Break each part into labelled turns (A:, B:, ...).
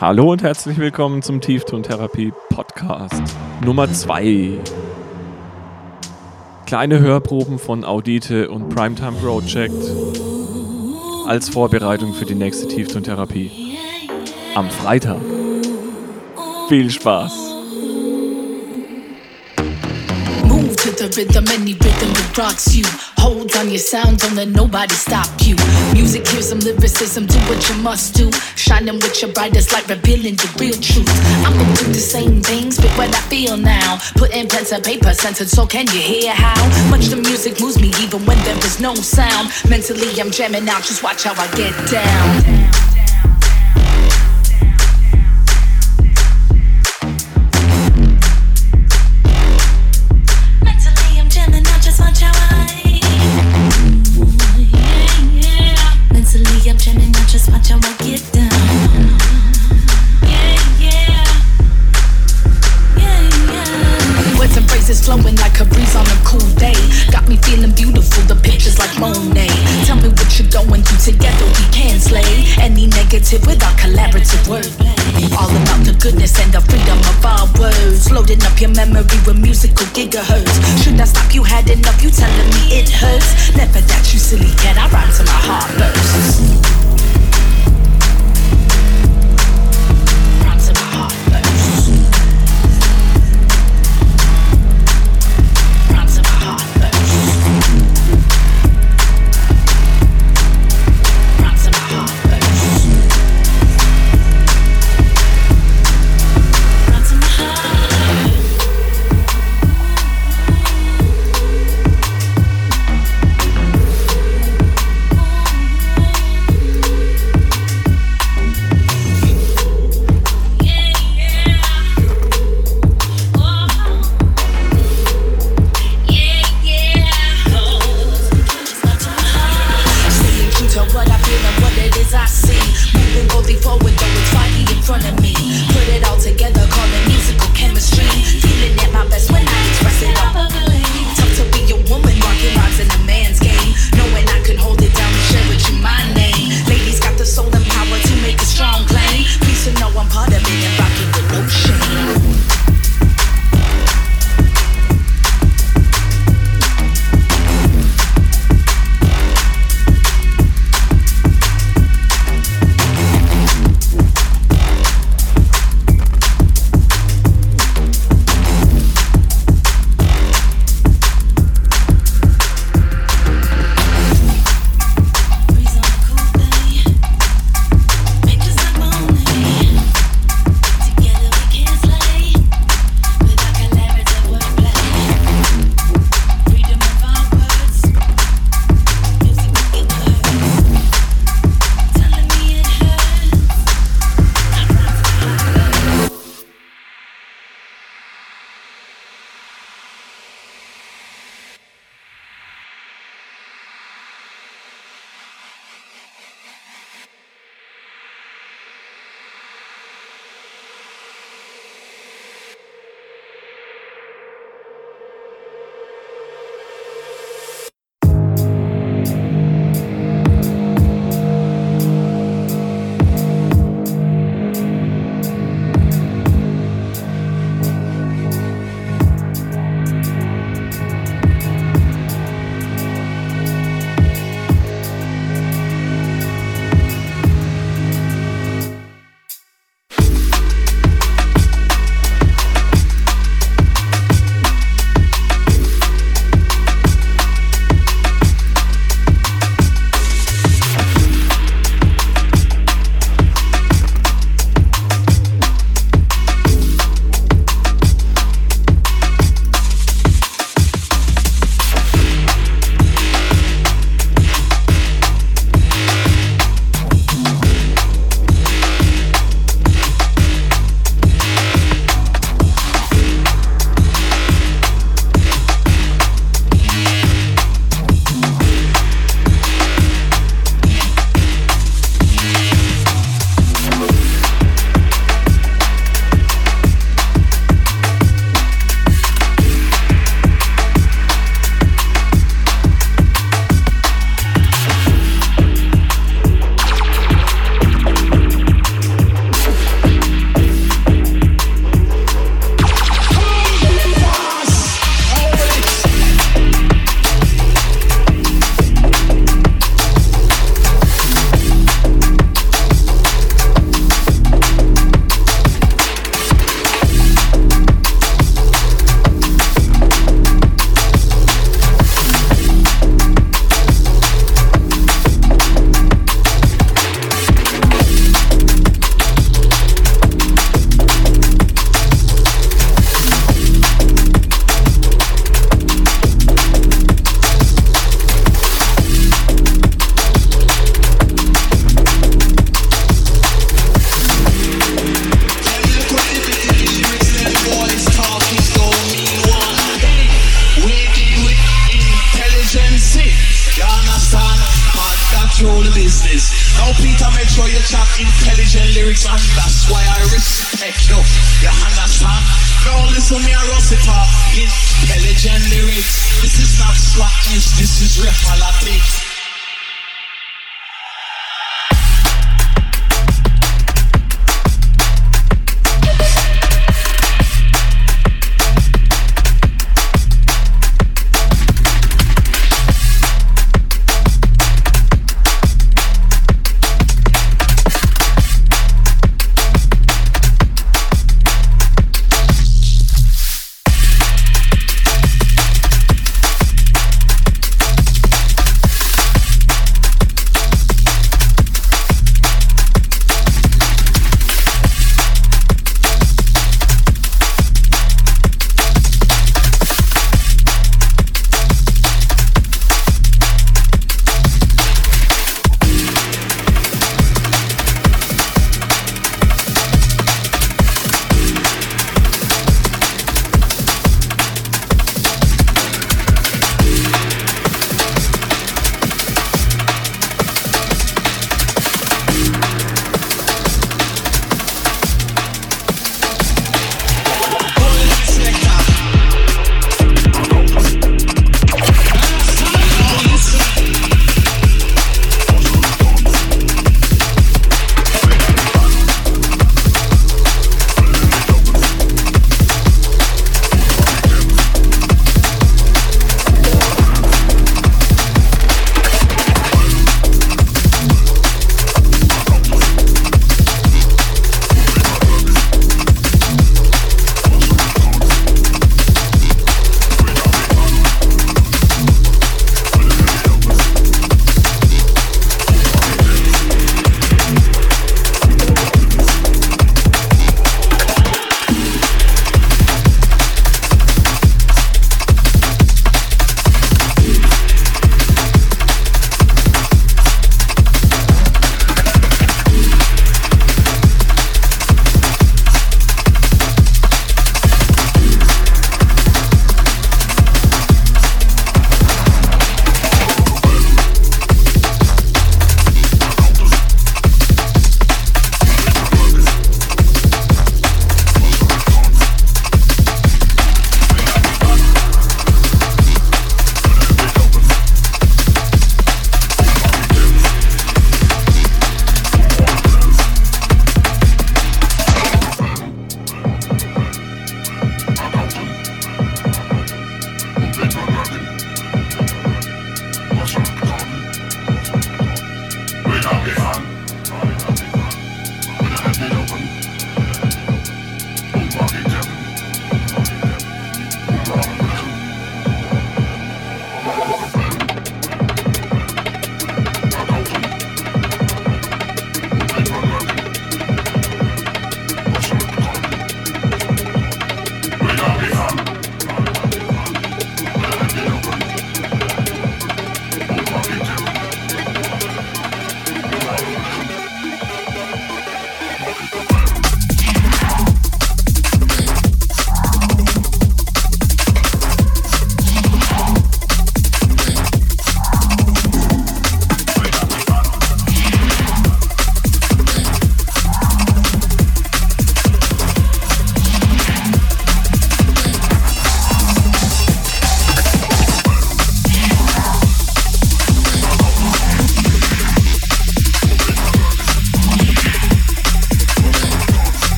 A: Hallo und herzlich willkommen zum Tieftontherapie Podcast Nummer 2. Kleine Hörproben von Audite und Primetime Project als Vorbereitung für die nächste Tieftontherapie am Freitag. Viel Spaß!
B: The rhythm, any rhythm that rocks you. Hold on your sound, don't let nobody stop you. Music, here's some lyricism, do what you must do. Shining with your brightest light, revealing the real truth. I'm gonna do the same things, but what I feel now. Putting pen to paper, sentence, so can you hear how much the music moves me, even when there is no sound? Mentally, I'm jamming out, just watch how I get down. Gigahertz. Should I stop? You had enough. You telling me it hurts. Never that you silly cat. I rhyme to my heart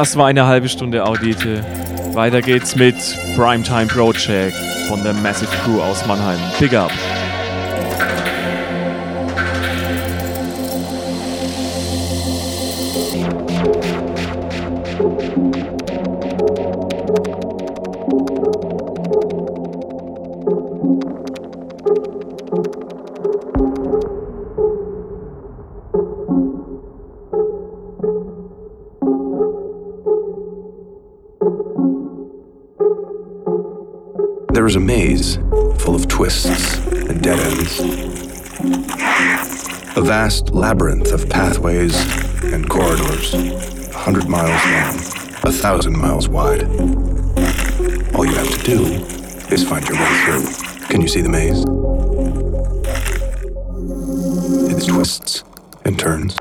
A: Das war eine halbe Stunde Audite. Weiter geht's mit Primetime Project von der Massive Crew aus Mannheim. Big up!
C: Full of twists and dead ends. A vast labyrinth of pathways and corridors, a hundred miles long, a thousand miles wide. All you have to do is find your way through. Can you see the maze? Its twists and turns.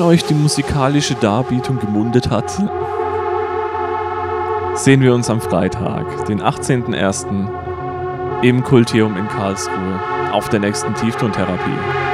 A: Wenn euch die musikalische Darbietung gemundet hat, sehen wir uns am Freitag, den 18.01. im Kultium in Karlsruhe auf der nächsten Tieftontherapie.